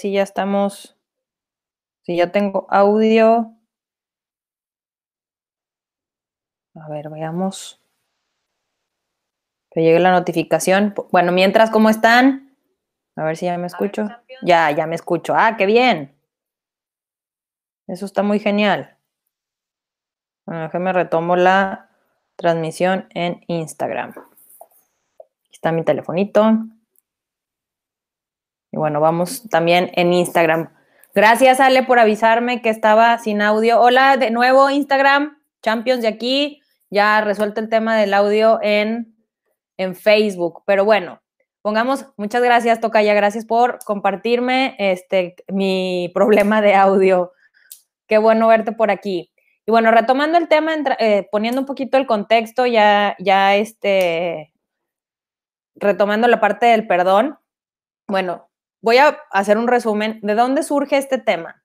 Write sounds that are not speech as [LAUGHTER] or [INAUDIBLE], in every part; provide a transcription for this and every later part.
Si ya estamos, si ya tengo audio. A ver, veamos. Que llegue la notificación. Bueno, mientras, ¿cómo están? A ver si ya me escucho. Ya, ya me escucho. Ah, qué bien. Eso está muy genial. Bueno, déjame retomo la transmisión en Instagram. Aquí está mi telefonito. Y bueno, vamos también en Instagram. Gracias, Ale, por avisarme que estaba sin audio. Hola, de nuevo, Instagram, Champions de aquí. Ya resuelto el tema del audio en, en Facebook. Pero bueno, pongamos, muchas gracias, Tocaya, gracias por compartirme este, mi [LAUGHS] problema de audio. Qué bueno verte por aquí. Y bueno, retomando el tema, eh, poniendo un poquito el contexto, ya, ya este, retomando la parte del perdón. Bueno, voy a hacer un resumen de dónde surge este tema.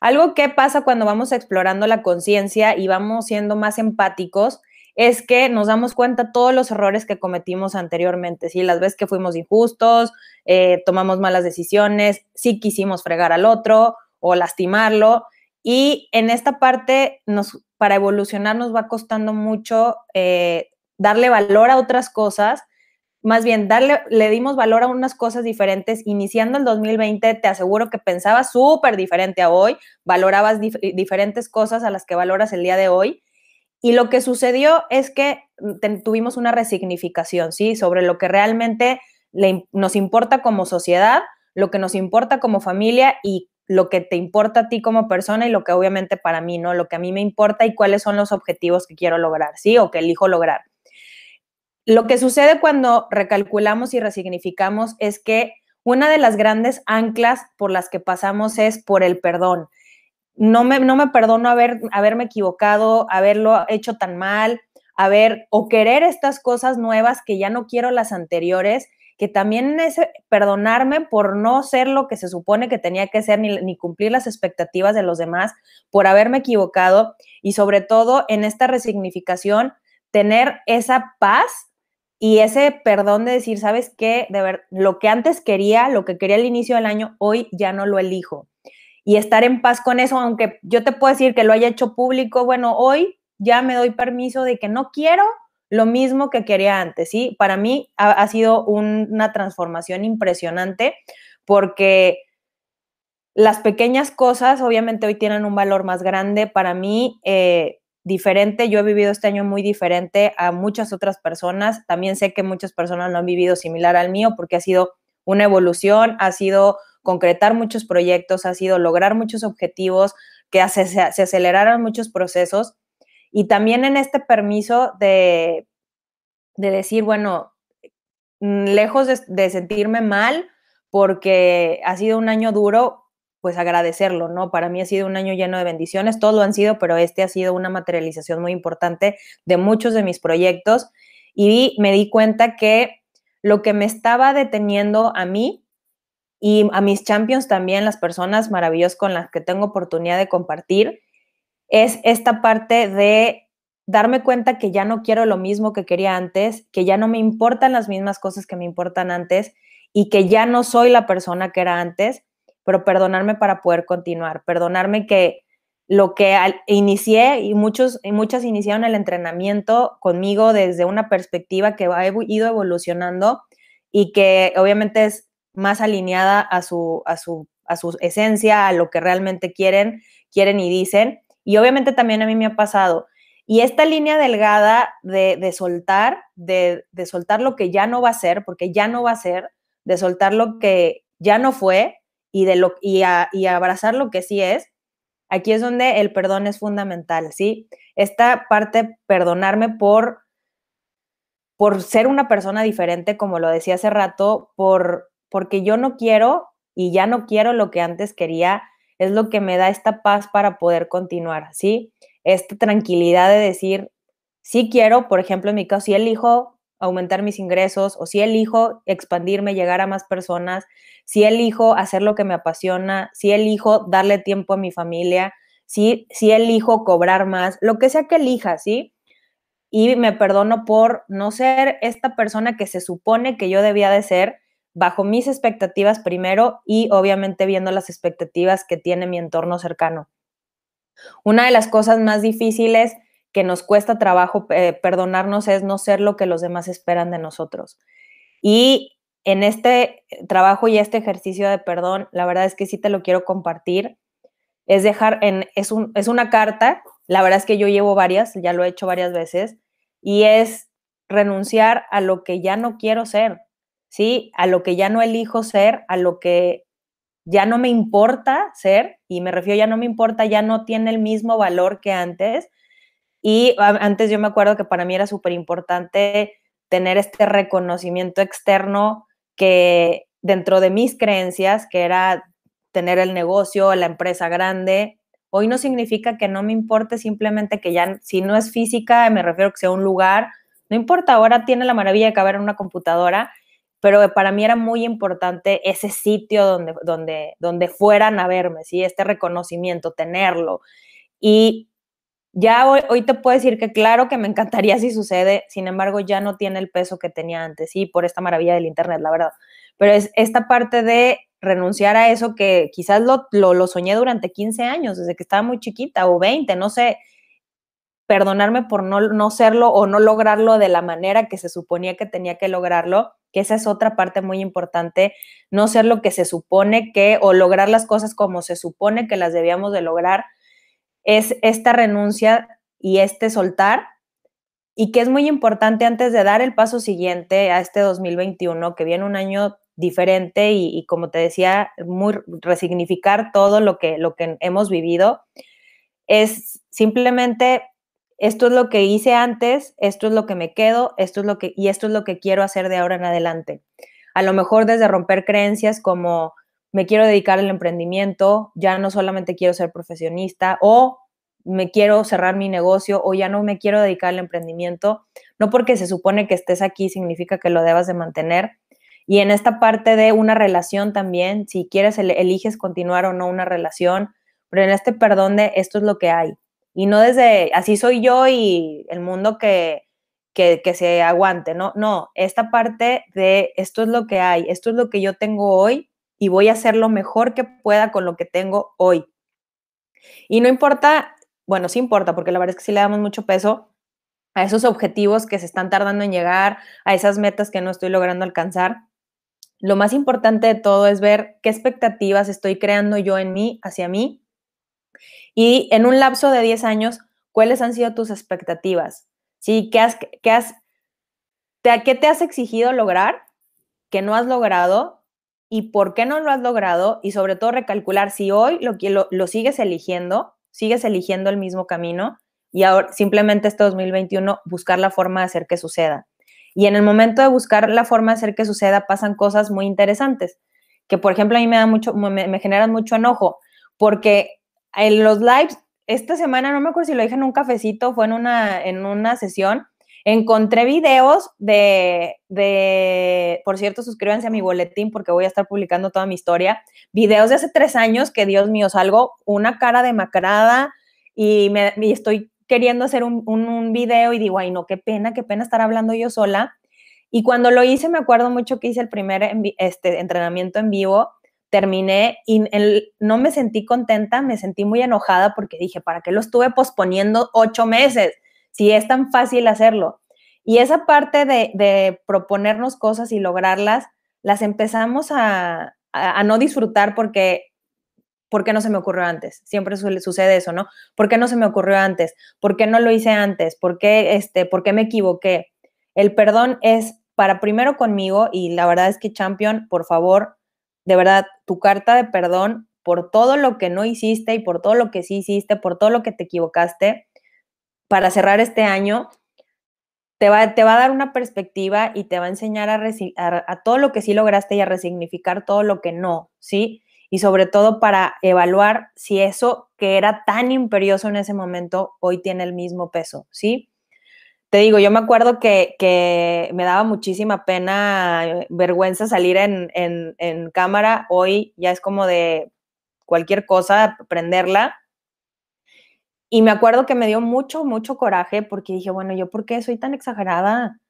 Algo que pasa cuando vamos explorando la conciencia y vamos siendo más empáticos es que nos damos cuenta todos los errores que cometimos anteriormente, ¿sí? Las veces que fuimos injustos, eh, tomamos malas decisiones, sí quisimos fregar al otro o lastimarlo. Y en esta parte, para evolucionar nos va costando mucho eh, darle valor a otras cosas más bien darle, le dimos valor a unas cosas diferentes. Iniciando el 2020, te aseguro que pensabas súper diferente a hoy, valorabas diferentes cosas a las que valoras el día de hoy. Y lo que sucedió es que mm, tuvimos una resignificación, ¿sí? Sobre lo que realmente nos importa como sociedad, lo que nos importa como familia y lo que te importa a ti como persona y lo que obviamente para mí, ¿no? Lo que a mí me importa y cuáles son los objetivos que quiero lograr, ¿sí? O que elijo lograr. Lo que sucede cuando recalculamos y resignificamos es que una de las grandes anclas por las que pasamos es por el perdón. No me, no me perdono haber, haberme equivocado, haberlo hecho tan mal, haber o querer estas cosas nuevas que ya no quiero las anteriores, que también es perdonarme por no ser lo que se supone que tenía que ser ni, ni cumplir las expectativas de los demás, por haberme equivocado y sobre todo en esta resignificación, tener esa paz y ese perdón de decir, ¿sabes qué? De ver, lo que antes quería, lo que quería al inicio del año, hoy ya no lo elijo. Y estar en paz con eso, aunque yo te puedo decir que lo haya hecho público, bueno, hoy ya me doy permiso de que no quiero lo mismo que quería antes, ¿sí? Para mí ha, sido una transformación impresionante porque las pequeñas cosas obviamente hoy tienen un valor más grande. Para mí, eh, diferente. Yo he vivido este año muy diferente a muchas otras personas. También sé que muchas personas lo han vivido similar al mío porque ha sido una evolución, ha sido concretar muchos proyectos, ha sido lograr muchos objetivos, que se, se, muchos procesos. Y también en este permiso de, de decir, bueno, mm, lejos de, de sentirme mal porque ha sido un año duro, pues agradecerlo, ¿no? Para mí ha sido un año lleno de bendiciones, todos lo han sido, pero este ha sido una materialización muy importante de muchos de mis proyectos y me di cuenta que lo que me estaba deteniendo a mí y a mis champions también, las personas maravillosas con las que tengo oportunidad de compartir, es esta parte de darme cuenta que ya no quiero lo mismo que quería antes, que ya no me importan las mismas cosas que me importan antes y que ya no soy la persona que era antes pero perdonarme para poder continuar, perdonarme que lo que inicié y muchos y muchas iniciaron el entrenamiento conmigo desde una perspectiva que ha ido evolucionando y que obviamente es más alineada a su, a su, a su esencia, a lo que realmente quieren, quieren y dicen. Y obviamente también a mí me ha pasado. Y esta línea delgada de, de soltar, de, de soltar lo que ya no va a ser, porque ya no va a ser, de soltar lo que ya no fue, y, de lo, y, y abrazar lo que sí es, aquí es donde el perdón es fundamental, ¿sí? Esta parte, perdonarme por, por ser una persona diferente, como lo decía hace rato, por, porque yo no quiero y ya no quiero lo que antes quería, es lo que me da esta paz para poder continuar, ¿sí? Esta tranquilidad de decir, sí quiero, por ejemplo, en mi caso, si elijo aumentar mis ingresos o si elijo expandirme, llegar a más personas, si elijo hacer lo que me apasiona, si elijo darle tiempo a mi familia, si, si elijo cobrar más, lo que sea que elija, ¿sí? Y me perdono por no ser esta persona que se supone que yo debía de ser bajo mis expectativas primero y obviamente viendo las expectativas que tiene mi entorno cercano. Una de las cosas más difíciles que nos cuesta trabajo eh, perdonarnos es no ser lo que los demás esperan de nosotros. Y en este trabajo y este ejercicio de perdón, la verdad es que sí te lo quiero compartir. Es dejar en, es, un, es una carta, la verdad es que yo llevo varias, ya lo he hecho varias veces, y es renunciar a lo que ya no quiero ser, ¿sí? A lo que ya no elijo ser, a lo que ya no me importa ser, y me refiero ya no me importa, ya no tiene el mismo valor que antes. Y antes yo me acuerdo que para mí era súper importante tener este reconocimiento externo que dentro de mis creencias, que era tener el negocio, la empresa grande, hoy no significa que no me importe, simplemente que ya, si no es física, me refiero que sea un lugar, no importa, ahora tiene la maravilla de caber en una computadora, pero para mí era muy importante ese sitio donde, donde, donde fueran a verme, ¿sí? Este reconocimiento, tenerlo. Y ya hoy, te puedo decir que claro que me encantaría si sucede, sin embargo ya no tiene el peso que tenía antes, sí, por esta maravilla del Internet, la verdad. Pero es esta parte de renunciar a eso que quizás lo, lo, lo soñé durante 15 años, desde que estaba muy chiquita, o 20, no sé, perdonarme por no, no serlo o no lograrlo de la manera que se suponía que tenía que lograrlo, que esa es otra parte muy importante, no ser lo que se supone que o lograr las cosas como se supone que las debíamos de lograr, es esta renuncia y este soltar y que es muy importante antes de dar el paso siguiente a este 2021, que viene un año diferente y, como te decía, muy resignificar todo lo que, lo que hemos vivido, es simplemente esto es lo que hice antes, esto es lo que me quedo, esto es lo que, y esto es lo que quiero hacer de ahora en adelante. A lo mejor desde romper creencias como me quiero dedicar al emprendimiento, ya no solamente quiero ser profesionista o me quiero cerrar mi negocio o ya no me quiero dedicar al emprendimiento, no porque se supone que estés aquí significa que lo debas de mantener. Y en esta parte de una relación también, si quieres, eliges continuar o no una relación, pero en este perdón de esto es lo que hay y no desde así soy yo y el mundo que, que, se aguante, ¿no? No, esta parte de esto es lo que hay, esto es lo que yo tengo hoy y voy a hacer lo mejor que pueda con lo que tengo hoy. Y no importa, bueno, sí importa, porque la verdad es que sí le damos mucho peso a esos objetivos que se están tardando en llegar, a esas metas que no estoy logrando alcanzar. Lo más importante de todo es ver qué expectativas estoy creando yo en mí, hacia mí, y en un lapso de 10 años, ¿cuáles han sido tus expectativas? ¿Sí? ¿Qué, has, qué, has, ¿Qué te has exigido lograr que no has logrado? ¿Y por qué no lo has logrado? Y sobre todo recalcular si hoy lo, lo, lo sigues eligiendo, sigues eligiendo el mismo camino y ahora simplemente este 2021 buscar la forma de hacer que suceda. Y en el momento de buscar la forma de hacer que suceda pasan cosas muy interesantes, que por ejemplo a mí me da mucho, me, me generan mucho enojo, porque en los lives, esta semana, no me acuerdo si lo dije en un cafecito, fue en una, en una sesión, encontré videos de, de, por cierto, suscríbanse a mi boletín porque voy a estar publicando toda mi historia, videos de hace tres años que, Dios mío, salgo una cara demacrada y, me, estoy queriendo hacer un, un, un, video y digo, ay, no, qué pena, qué pena estar hablando yo sola. Y cuando lo hice, me acuerdo mucho que hice el primer este, entrenamiento en vivo terminé y no me sentí contenta, me sentí muy enojada porque dije, ¿para qué lo estuve posponiendo ocho meses? Si es tan fácil hacerlo. Y esa parte de, proponernos cosas y lograrlas, las empezamos a, no disfrutar porque, porque no se me ocurrió antes. Siempre sucede eso, ¿no? ¿Por qué no se me ocurrió antes? ¿Por qué no lo hice antes? ¿Por qué, este, ¿por qué me equivoqué? El perdón es para primero conmigo y la verdad es que Champion, por favor, de verdad, tu carta de perdón por todo lo que no hiciste y por todo lo que sí hiciste, por todo lo que te equivocaste, para cerrar este año, te va, te va a dar una perspectiva y te va a enseñar a, a, todo lo que sí lograste y a resignificar todo lo que no, ¿sí? Y sobre todo para evaluar si eso que era tan imperioso en ese momento hoy tiene el mismo peso, ¿sí? te digo, yo me acuerdo que, me daba muchísima pena, eh, vergüenza salir en, cámara. Hoy ya es como de cualquier cosa, prenderla. Y me acuerdo que me dio mucho, mucho coraje porque dije, bueno, ¿yo por qué soy tan exagerada?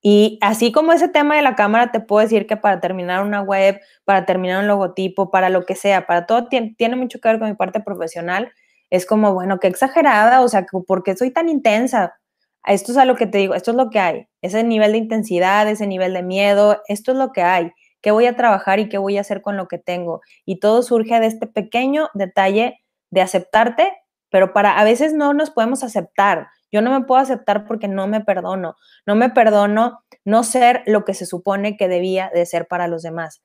Y así como ese tema de la cámara, te puedo decir que para terminar una web, para terminar un logotipo, para lo que sea, para todo tiene, mucho que ver con mi parte profesional. Es como, bueno, qué exagerada, o sea, ¿por qué soy tan intensa? Esto es a lo que te digo, esto es lo que hay. Ese nivel de intensidad, ese nivel de miedo, esto es lo que hay. ¿Qué voy a trabajar y qué voy a hacer con lo que tengo? Y todo surge de este pequeño detalle de aceptarte, pero para a veces no nos podemos aceptar. Yo no me puedo aceptar porque no me perdono. No me perdono no ser lo que se supone que debía de ser para los demás.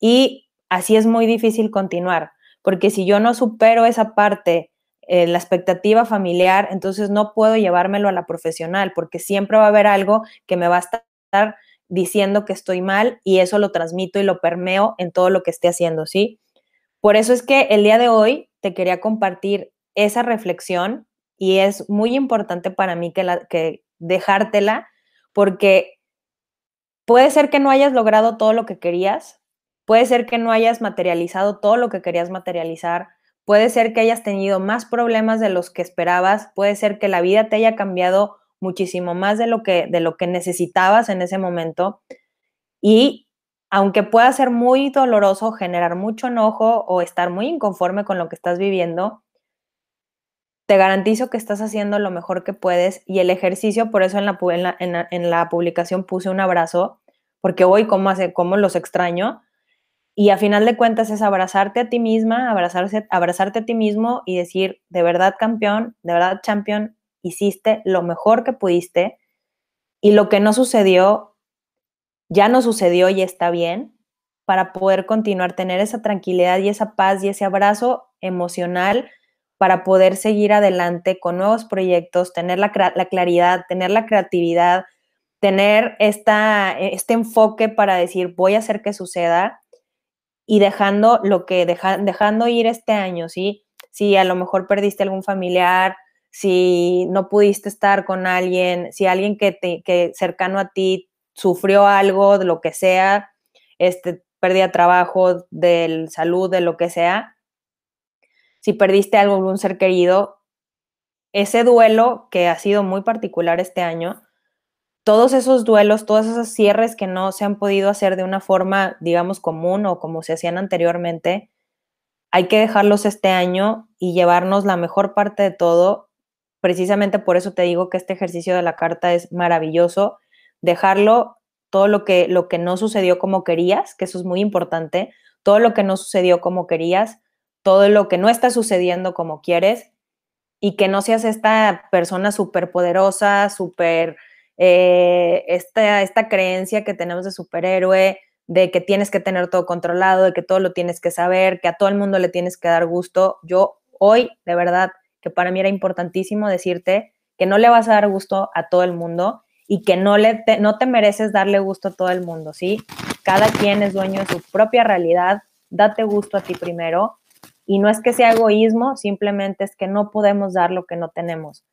Y así es muy difícil continuar, porque si yo no supero esa parte, eh, la expectativa familiar, entonces no puedo llevármelo a la profesional, porque siempre va a haber algo que me va a estar diciendo que estoy mal y eso lo transmito y lo permeo en todo lo que esté haciendo, ¿sí? Por eso es que el día de hoy te quería compartir esa reflexión y es muy importante para mí que, la, dejártela porque puede ser que no hayas logrado todo lo que querías, puede ser que no hayas materializado todo lo que querías materializar, puede ser que hayas tenido más problemas de los que esperabas, puede ser que la vida te haya cambiado muchísimo más de lo que, de lo que necesitabas en ese momento. Y aunque pueda ser muy doloroso, generar mucho enojo o estar muy inconforme con lo que estás viviendo, te garantizo que estás haciendo lo mejor que puedes y el ejercicio, por eso en la, en la, publicación puse un abrazo, porque hoy como, hace, como los extraño, y a final de cuentas es abrazarte a ti misma, abrazarse, abrazarte a ti mismo y decir, de verdad campeón, de verdad champion, hiciste lo mejor que pudiste y lo que no sucedió, ya no sucedió y está bien para poder continuar, tener esa tranquilidad y esa paz y ese abrazo emocional para poder seguir adelante con nuevos proyectos, tener la, claridad, tener la creatividad, tener esta, este enfoque para decir voy a hacer que suceda y dejando lo que dejando ir este año, ¿sí? Si a lo mejor perdiste algún familiar, si no pudiste estar con alguien, si alguien que, te, que cercano a ti sufrió algo, de lo que sea, este, pérdida trabajo, de salud, de lo que sea, si perdiste algo, algún ser querido, ese duelo que ha sido muy particular este año, todos esos duelos, todos esos cierres que no se han podido hacer de una forma, digamos, común o como se hacían anteriormente, hay que dejarlos este año y llevarnos la mejor parte de todo Precisamente por eso te digo que este ejercicio de la carta es maravilloso. Dejarlo todo lo que, lo que no sucedió como querías, que eso es muy importante, todo lo que no sucedió como querías, todo lo que no está sucediendo como quieres y que no seas esta persona súper poderosa, súper, eh, esta, esta creencia que tenemos de superhéroe, de que tienes que tener todo controlado, de que todo lo tienes que saber, que a todo el mundo le tienes que dar gusto. Yo hoy, de verdad, que para mí era importantísimo decirte que no le vas a dar gusto a todo el mundo y que no, le te, no te mereces darle gusto a todo el mundo, ¿sí? Cada quien es dueño de su propia realidad, date gusto a ti primero y no es que sea egoísmo, simplemente es que no podemos dar lo que no tenemos.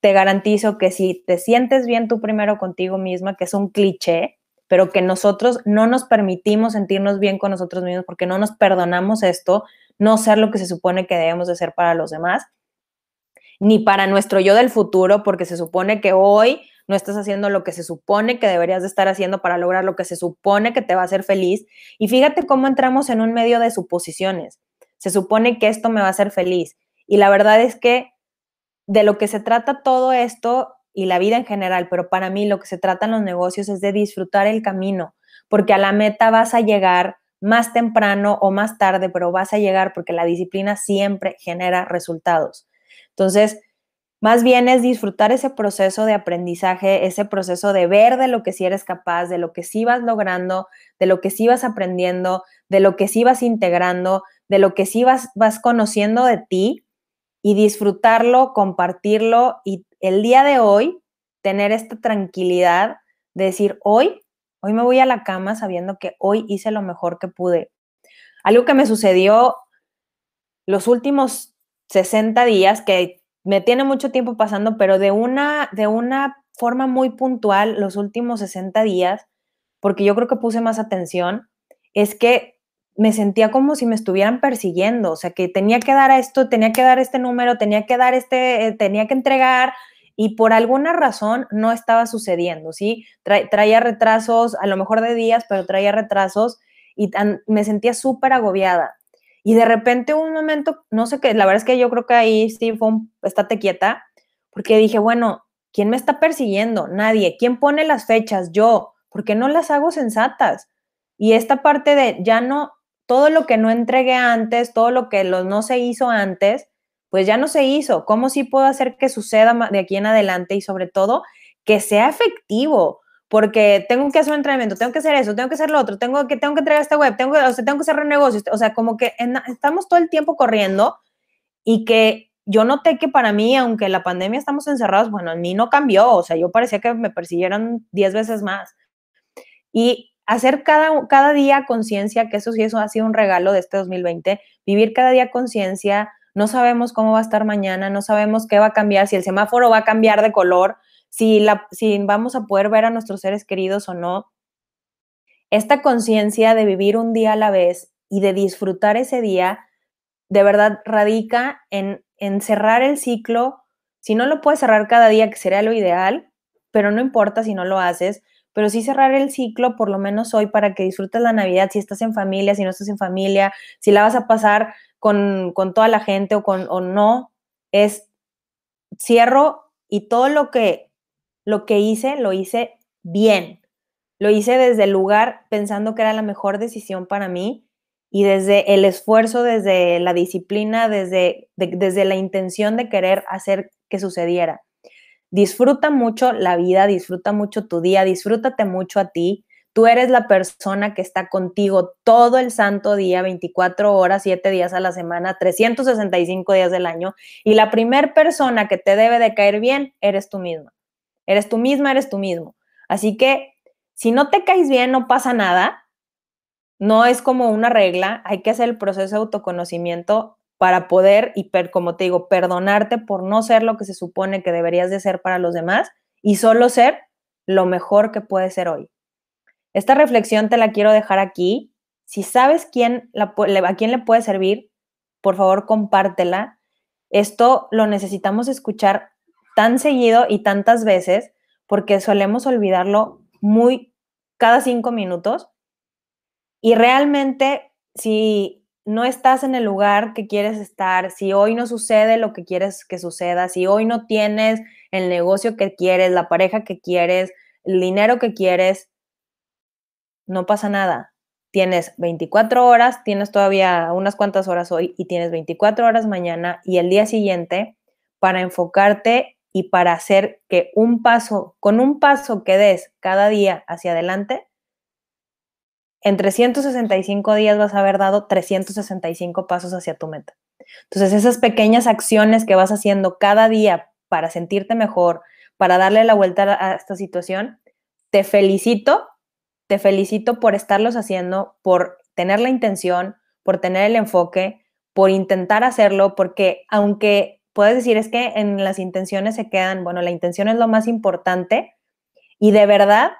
Te garantizo que si te sientes bien tú primero contigo misma, que es un cliché, pero que nosotros no nos permitimos sentirnos bien con nosotros mismos porque no nos perdonamos esto, no ser lo que se supone que debemos de ser para los demás, ni para nuestro yo del futuro, porque se supone que hoy no estás haciendo lo que se supone que deberías de estar haciendo para lograr lo que se supone que te va a hacer feliz. Y fíjate cómo entramos en un medio de suposiciones. Se supone que esto me va a hacer feliz. Y la verdad es que de lo que se trata todo esto y la vida en general, pero para mí lo que se trata en los negocios es de disfrutar el camino, porque a la meta vas a llegar más temprano o más tarde, pero vas a llegar porque la disciplina siempre genera resultados. Entonces, más bien es disfrutar ese proceso de aprendizaje, ese proceso de ver de lo que sí eres capaz, de lo que sí vas logrando, de lo que sí vas aprendiendo, de lo que sí vas integrando, de lo que sí vas, vas conociendo de ti y disfrutarlo, compartirlo y el día de hoy tener esta tranquilidad de decir, hoy, hoy me voy a la cama sabiendo que hoy hice lo mejor que pude. Algo que me sucedió los últimos 60 días, que me tiene mucho tiempo pasando, pero de una, de una forma muy puntual los últimos 60 días, porque yo creo que puse más atención, es que me sentía como si me estuvieran persiguiendo, o sea, que tenía que dar a esto, tenía que dar este número, tenía que dar este, eh, tenía que entregar, y por alguna razón no estaba sucediendo, ¿sí? traía retrasos, a lo mejor de días, pero traía retrasos y me sentía súper agobiada. Y de repente un momento, no sé qué, la verdad es que yo creo que ahí sí fue estate quieta, porque dije, bueno, ¿quién me está persiguiendo? Nadie. ¿Quién pone las fechas? Yo. ¿Por qué no las hago sensatas? Y esta parte de ya no, todo lo que no entregué antes, todo lo que no se hizo antes, pues ya no se hizo. ¿Cómo sí puedo hacer que suceda de aquí en adelante y sobre todo que sea efectivo? Porque tengo que hacer un entrenamiento, tengo que hacer eso, tengo que hacer lo otro, tengo que, tengo que entregar esta web, tengo, o sea, tengo que cerrar negocios. O sea, como que estamos todo el tiempo corriendo y que yo noté que para mí, aunque la pandemia estamos encerrados, bueno, a mí no cambió. O sea, yo parecía que me persiguieran 10 veces más. Y hacer cada, cada día conciencia, que eso sí, eso ha sido un regalo de este 2020, vivir cada día conciencia, no sabemos cómo va a estar mañana, no sabemos qué va a cambiar, si el semáforo va a cambiar de color, si, la, si vamos a poder ver a nuestros seres queridos o no. Esta conciencia de vivir un día a la vez y de disfrutar ese día, de verdad radica en, en cerrar el ciclo. Si no lo puedes cerrar cada día, que sería lo ideal, pero no importa si no lo haces, pero sí cerrar el ciclo por lo menos hoy para que disfrutes la Navidad, si estás en familia, si no estás en familia, si la vas a pasar con, toda la gente o, con, o no, es cierro y todo lo que, lo que hice, lo hice bien. Lo hice desde el lugar pensando que era la mejor decisión para mí y desde el esfuerzo, desde la disciplina, desde, desde la intención de querer hacer que sucediera. Disfruta mucho la vida, disfruta mucho tu día, disfrútate mucho a ti, Tú eres la persona que está contigo todo el santo día, 24 horas, 7 días a la semana, 365 días del año. Y la primer persona que te debe de caer bien eres tú misma. Eres tú misma, eres tú mismo. Así que si no te caes bien, no pasa nada. No es como una regla. Hay que hacer el proceso de autoconocimiento para poder, y como te digo, perdonarte por no ser lo que se supone que deberías de ser para los demás y solo ser lo mejor que puedes ser hoy. Esta reflexión te la quiero dejar aquí. Si sabes quién a quién le puede servir, por favor compártela. Esto lo necesitamos escuchar tan seguido y tantas veces porque solemos olvidarlo muy cada cinco minutos. Y realmente, si no estás en el lugar que quieres estar, si hoy no sucede lo que quieres que suceda, si hoy no tienes el negocio que quieres, la pareja que quieres, el dinero que quieres, no pasa nada. Tienes 24 horas, tienes todavía unas cuantas horas hoy y tienes 24 horas mañana y el día siguiente para enfocarte y para hacer que un paso, con un paso que des cada día hacia adelante, en 365 días vas a haber dado 365 pasos hacia tu meta. Entonces, esas pequeñas acciones que vas haciendo cada día para sentirte mejor, para darle la vuelta a esta situación, te felicito te felicito por estarlos haciendo, por tener la intención, por tener el enfoque, por intentar hacerlo, porque aunque puedes decir es que en las intenciones se quedan, bueno, la intención es lo más importante y de verdad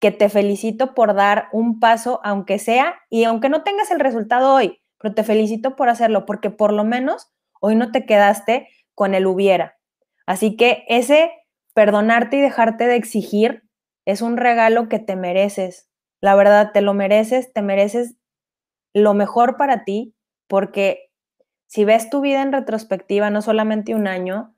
que te felicito por dar un paso, aunque sea, y aunque no tengas el resultado hoy, pero te felicito por hacerlo, porque por lo menos hoy no te quedaste con el hubiera. Así que ese perdonarte y dejarte de exigir es un regalo que te mereces, la verdad, te lo mereces, te mereces lo mejor para ti, porque si ves tu vida en retrospectiva, no solamente un año,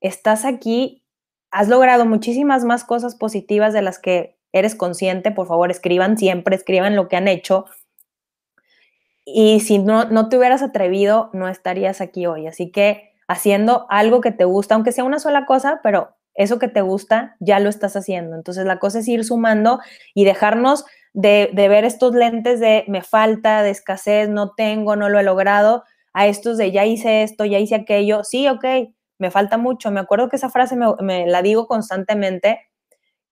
estás aquí, has logrado muchísimas más cosas positivas de las que eres consciente. Por favor, escriban siempre, escriban lo que han hecho. Y si no, no te hubieras atrevido, no estarías aquí hoy. Así que haciendo algo que te gusta, aunque sea una sola cosa, pero eso que te gusta, ya lo estás haciendo. Entonces la cosa es ir sumando y dejarnos de, ver estos lentes de me falta, de escasez, no tengo, no lo he logrado, a estos de ya hice esto, ya hice aquello. Sí, ok, me falta mucho. Me acuerdo que esa frase me, la digo constantemente,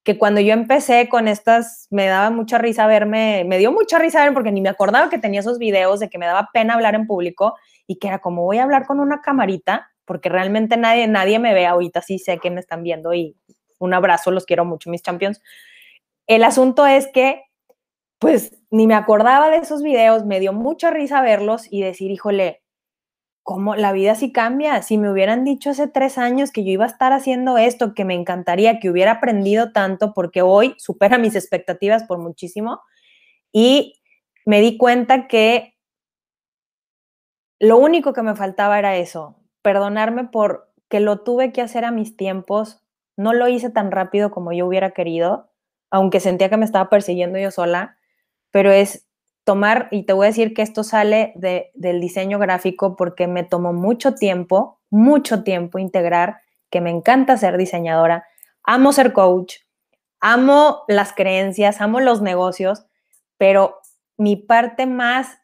que cuando yo empecé con estas, me daba mucha risa verme, me dio mucha risa verme porque ni me acordaba que tenía esos videos de que me daba pena hablar en público y que era como voy a hablar con una camarita porque realmente nadie, nadie me ve ahorita, sí sé que me están viendo y un abrazo, los quiero mucho, mis champions. El asunto es que, pues, ni me acordaba de esos videos, me dio mucha risa verlos y decir, híjole, cómo la vida sí cambia. Si me hubieran dicho hace tres años que yo iba a estar haciendo esto, que me encantaría, que hubiera aprendido tanto, porque hoy supera mis expectativas por muchísimo. Y me di cuenta que lo único que me faltaba era eso, perdonarme por que lo tuve que hacer a mis tiempos. No lo hice tan rápido como yo hubiera querido, aunque sentía que me estaba persiguiendo yo sola, pero es y te voy a decir que esto sale del diseño gráfico porque me tomó mucho tiempo, mucho tiempo integrar, que me encanta ser diseñadora, amo ser coach, amo las creencias, amo los negocios, pero mi parte más,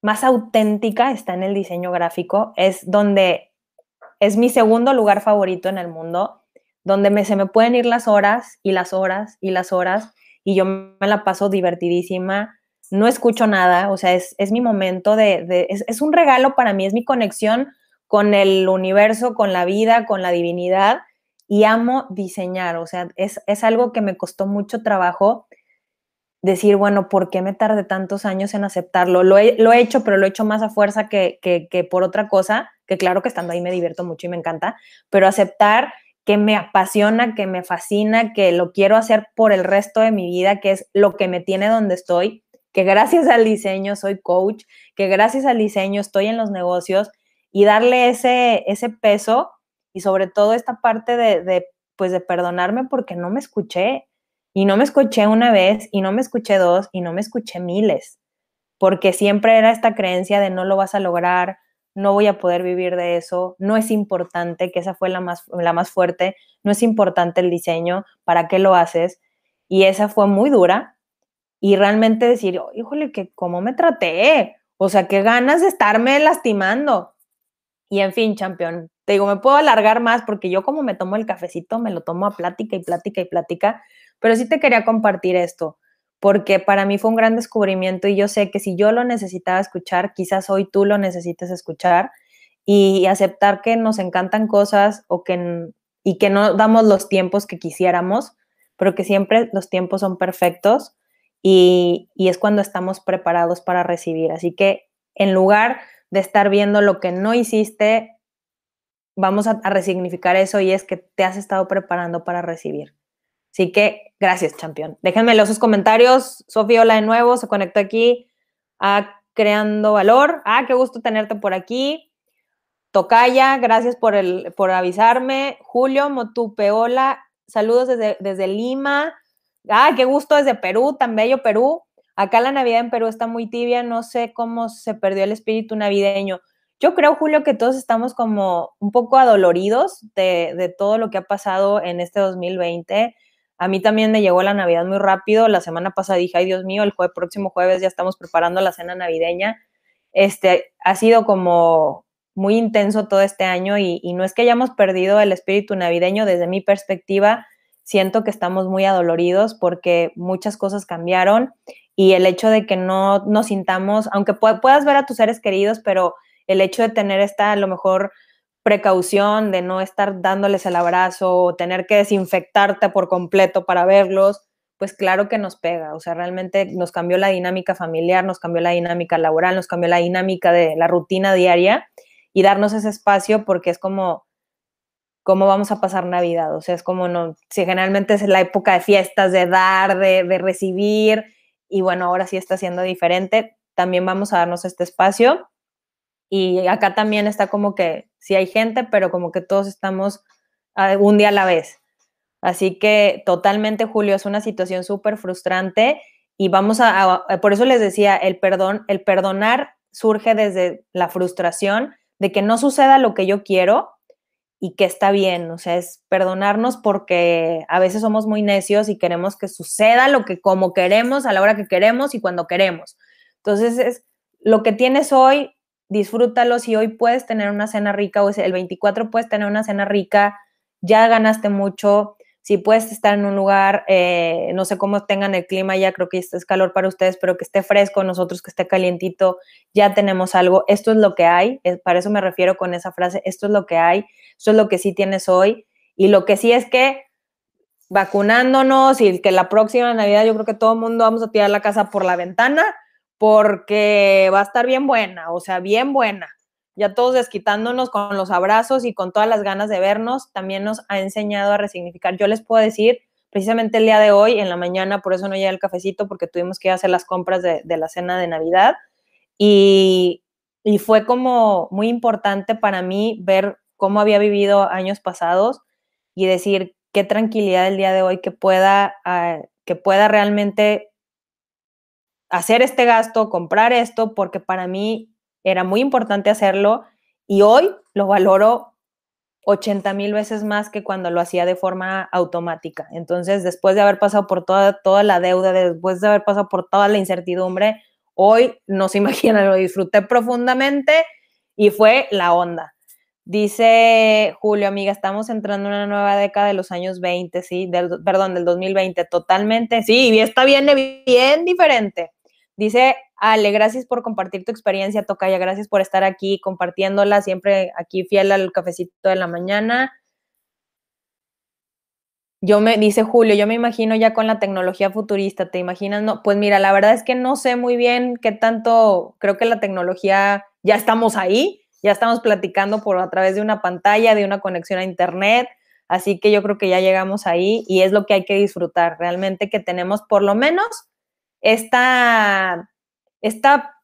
más auténtica está en el diseño gráfico, es donde es mi segundo lugar favorito en el mundo, donde me, se me pueden ir las horas y las horas y las horas y yo me la paso divertidísima, no escucho nada, o sea, es, mi momento de, es, un regalo para mí, es mi conexión con el universo, con la vida, con la divinidad y amo diseñar, o sea, es, algo que me costó mucho trabajo decir, bueno, ¿por qué me tardé tantos años en aceptarlo? Lo he, lo he hecho, pero lo he hecho más a fuerza que, que por otra cosa, que claro que estando ahí me divierto mucho y me encanta, pero aceptar que me apasiona, que me fascina, que lo quiero hacer por el resto de mi vida, que es lo que me tiene donde estoy, que gracias al diseño soy coach, que gracias al diseño estoy en los negocios y darle ese, ese peso y sobre todo esta parte de, pues de perdonarme porque no me escuché y no me escuché una vez y no me escuché dos y no me escuché miles, porque siempre era esta creencia de no lo vas a lograr, no voy a poder vivir de eso, no es importante, que esa fue la más, la más fuerte, no es importante el diseño, ¿para qué lo haces? Y esa fue muy dura, y realmente decir, híjole, que cómo me traté, o sea, qué ganas de estarme lastimando. Y en fin, campeón, te digo, me puedo alargar más porque yo como me tomo el cafecito, me lo tomo a plática y plática y plática, pero sí te quería compartir esto, porque para mí fue un gran descubrimiento y yo sé que si yo lo necesitaba escuchar, quizás hoy tú lo necesites escuchar y aceptar que nos encantan cosas o que, y que no damos los tiempos que quisiéramos, pero que siempre los tiempos son perfectos y, es cuando estamos preparados para recibir. Así que en lugar de estar viendo lo que no hiciste, vamos a, resignificar eso y es que te has estado preparando para recibir. Así que gracias, campeón. Déjenme sus comentarios. Sofía, hola de nuevo, se conectó aquí a Creando Valor. Ah, qué gusto tenerte por aquí. Tocaya, gracias por, el, por avisarme. Julio Motupeola, saludos desde, desde Lima. Ah, qué gusto desde Perú, tan bello Perú. Acá la Navidad en Perú está muy tibia, no sé cómo se perdió el espíritu navideño. Yo creo, Julio, que todos estamos como un poco adoloridos de, todo lo que ha pasado en este 2020. A mí también me llegó la Navidad muy rápido. La semana pasada dije, ay Dios mío, el próximo jueves ya estamos preparando la cena navideña. Este, ha sido como muy intenso todo este año y no es que hayamos perdido el espíritu navideño desde mi perspectiva, siento que estamos muy adoloridos porque muchas cosas cambiaron y el hecho de que no nos sintamos, aunque puedas ver a tus seres queridos, pero el hecho de tener esta a lo mejor precaución de no estar dándoles el abrazo o tener que desinfectarte por completo para verlos, pues claro que nos pega, o sea, realmente nos cambió la dinámica familiar, nos cambió la dinámica laboral, nos cambió la dinámica de la rutina diaria y darnos ese espacio porque es como cómo vamos a pasar Navidad. O sea, es como no, si generalmente es la época de fiestas, de dar, de, recibir, y bueno, ahora sí está siendo diferente. También vamos a darnos este espacio. Y acá también está como que sí hay gente, pero como que todos estamos un día a la vez. Así que totalmente, Julio, es una situación súper frustrante y vamos a, por eso les decía, el perdón, el perdonar surge desde la frustración de que no suceda lo que yo quiero, y que está bien, o sea, es perdonarnos porque a veces somos muy necios y queremos que suceda lo que como queremos, a la hora que queremos y cuando queremos. Entonces, es lo que tienes hoy, disfrútalo. Si hoy puedes tener una cena rica o el 24 puedes tener una cena rica, ya ganaste mucho. Si puedes estar en un lugar, eh, no sé cómo tengan el clima, ya creo que este es calor para ustedes, pero que esté fresco, nosotros que esté calientito, ya tenemos algo. Esto es lo que hay, para eso me refiero con esa frase, esto es lo que hay eso es lo que sí tienes hoy. Y lo que sí es que vacunándonos y que la próxima Navidad yo creo que todo el mundo vamos a tirar la casa por la ventana porque va a estar bien buena, o sea, bien buena. Ya todos desquitándonos con los abrazos y con todas las ganas de vernos, también nos ha enseñado a resignificar. Yo les puedo decir, precisamente el día de hoy, en la mañana, por eso no llegué el cafecito, porque tuvimos que hacer las compras de, de la cena de Navidad. Y, y fue como muy importante para mí ver cómo había vivido años pasados y decir qué tranquilidad el día de hoy que pueda, ah, que pueda realmente hacer este gasto, comprar esto, porque para mí era muy importante hacerlo y hoy lo valoro 80 mil veces más que cuando lo hacía de forma automática. Entonces, después de haber pasado por toda, toda la deuda, después de haber pasado por toda la incertidumbre, Hoy, no se [LAUGHS] imaginan, lo disfruté profundamente y fue la onda. Dice Julio, amiga, estamos entrando en una nueva década de los años 20, sí, del, perdón, del 2020, totalmente, sí, y está bien, bien diferente. Dice Ale, gracias por compartir tu experiencia, Tocaya, gracias por estar aquí compartiéndola, siempre aquí fiel al cafecito de la mañana. Yo me, dice Julio, yo me imagino ya con la tecnología futurista, ¿te imaginas? No, pues mira, la verdad es que no sé muy bien qué tanto, creo que la tecnología, ya estamos ahí, ya estamos platicando por a través de una pantalla, de una conexión a internet, así que yo creo que ya llegamos ahí y es lo que hay que disfrutar, realmente que tenemos por lo menos esta, esta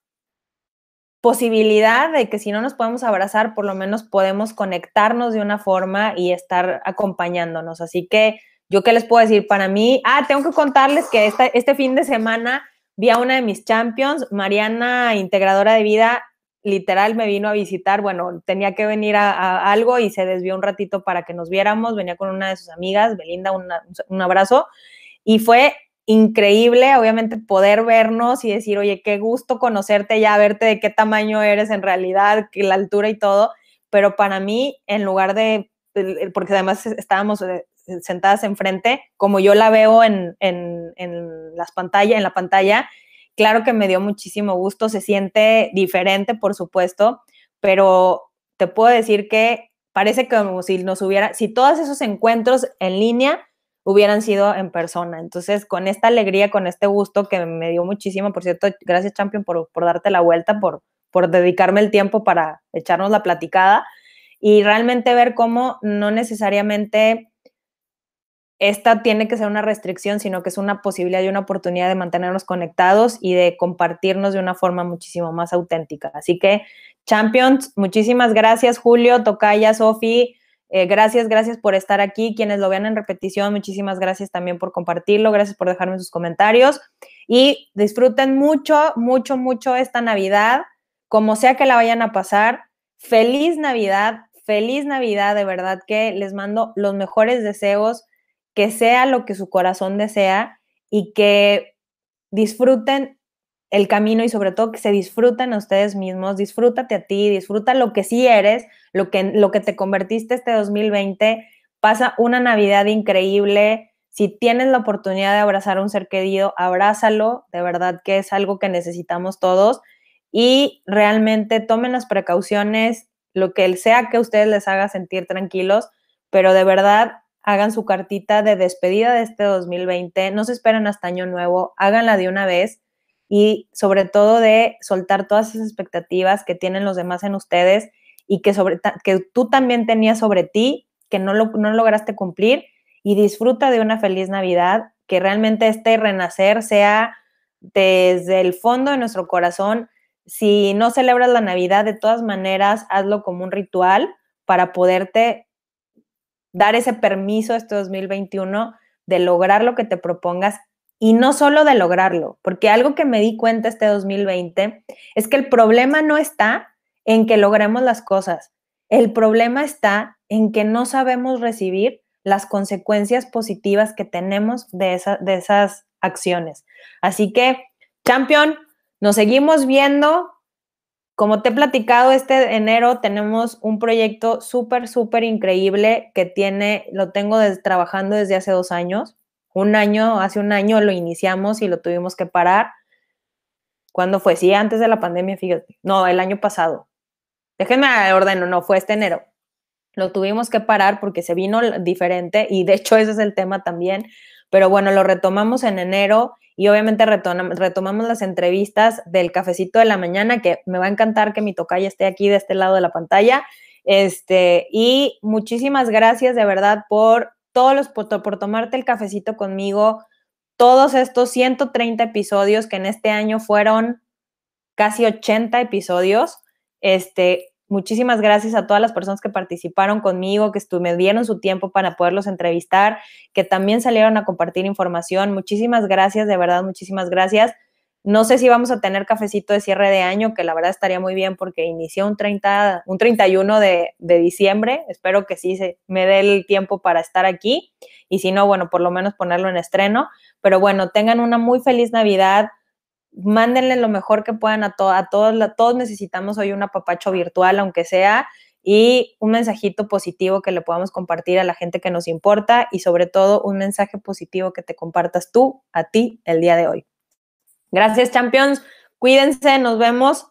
posibilidad de que si no nos podemos abrazar, por lo menos podemos conectarnos de una forma y estar acompañándonos. Así que yo qué les puedo decir, para mí, ah, tengo que contarles que este, este fin de semana vi a una de mis champions, Mariana, integradora de vida, literal me vino a visitar, bueno, tenía que venir a, algo y se desvió un ratito para que nos viéramos, venía con una de sus amigas, Belinda, un abrazo, y fue increíble, obviamente, poder vernos y decir, oye, qué gusto conocerte ya, verte de qué tamaño eres en realidad, la altura y todo, pero para mí, en lugar de, porque además estábamos eh, sentadas enfrente, como yo la veo en, en, en las pantallas, en la pantalla, claro que me dio muchísimo gusto, se siente diferente, por supuesto, pero te puedo decir que parece como si nos hubiera, si todos esos encuentros en línea hubieran sido en persona. Entonces, con esta alegría, con este gusto que me dio muchísimo, por cierto, gracias Champion por, por darte la vuelta, por, por dedicarme el tiempo para echarnos la platicada y realmente ver cómo no necesariamente esta tiene que ser una restricción, sino que es una posibilidad y una oportunidad de mantenernos conectados y de compartirnos de una forma muchísimo más auténtica. Así que, Champions, muchísimas gracias, Julio, Tocaya, Sofi, eh, gracias, gracias por estar aquí. Quienes lo vean en repetición, muchísimas gracias también por compartirlo. Gracias por dejarme sus comentarios. Y disfruten mucho, mucho, mucho esta Navidad, como sea que la vayan a pasar. Feliz Navidad, feliz Navidad, de verdad que les mando los mejores deseos, que sea lo que su corazón desea y que disfruten el camino y sobre todo que se disfruten a ustedes mismos, disfrútate a ti, disfruta lo que sí eres, lo que, lo que te convertiste este 2020, pasa una Navidad increíble. Si tienes la oportunidad de abrazar a un ser querido, abrázalo, de verdad que es algo que necesitamos todos y realmente tomen las precauciones, lo que sea que ustedes les haga sentir tranquilos, pero de verdad hagan su cartita de despedida de este 2020, no se esperen hasta año nuevo, háganla de una vez y sobre todo de soltar todas esas expectativas que tienen los demás en ustedes y que, sobre, que tú también tenías sobre ti, que no, no lograste cumplir y disfruta de una feliz Navidad, que realmente este renacer sea desde el fondo de nuestro corazón. Si no celebras la Navidad, de todas maneras, hazlo como un ritual para poderte dar ese permiso este 2021 de lograr lo que te propongas y no solo de lograrlo, porque algo que me di cuenta este 2020 es que el problema no está en que logremos las cosas, el problema está en que no sabemos recibir las consecuencias positivas que tenemos de, de esas acciones. Así que, champion, nos seguimos viendo. Como te he platicado, este enero tenemos un proyecto súper, súper increíble que tiene, lo tengo trabajando desde hace dos años un año, hace un año lo iniciamos y lo tuvimos que parar. ¿Cuándo fue? Sí, antes de la pandemia, fíjate. No, el año pasado. Déjenme ordeno, no, fue este enero. Lo tuvimos que parar porque se vino diferente y de hecho ese es el tema también. Pero bueno, lo retomamos en enero y obviamente retomamos las entrevistas del cafecito de la mañana, que me va a encantar que mi tocaya esté aquí de este lado de la pantalla. Este, y muchísimas gracias de verdad por todos los, por, tomarte el cafecito conmigo, todos estos 130 episodios que en este año fueron casi 80 episodios. Este, Muchísimas gracias a todas las personas que participaron conmigo, que me dieron su tiempo para poderlos entrevistar, que también salieron a compartir información. Muchísimas gracias, de verdad, muchísimas gracias. No sé si vamos a tener cafecito de cierre de año, que la verdad estaría muy bien porque inició un, 30, un 31 de, de diciembre. Espero que sí se me dé el tiempo para estar aquí. Y si no, bueno, por lo menos ponerlo en estreno. Pero bueno, tengan una muy feliz Navidad mándenle lo mejor que puedan a, a todos, todos necesitamos hoy un apapacho virtual, aunque sea, y un mensajito positivo que le podamos compartir a la gente que nos importa y sobre todo un mensaje positivo que te compartas tú a ti el día de hoy. Gracias, Champions. Cuídense, nos vemos.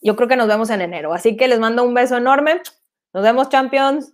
Yo creo que nos vemos en enero. Así que les mando un beso enorme. Nos vemos, Champions.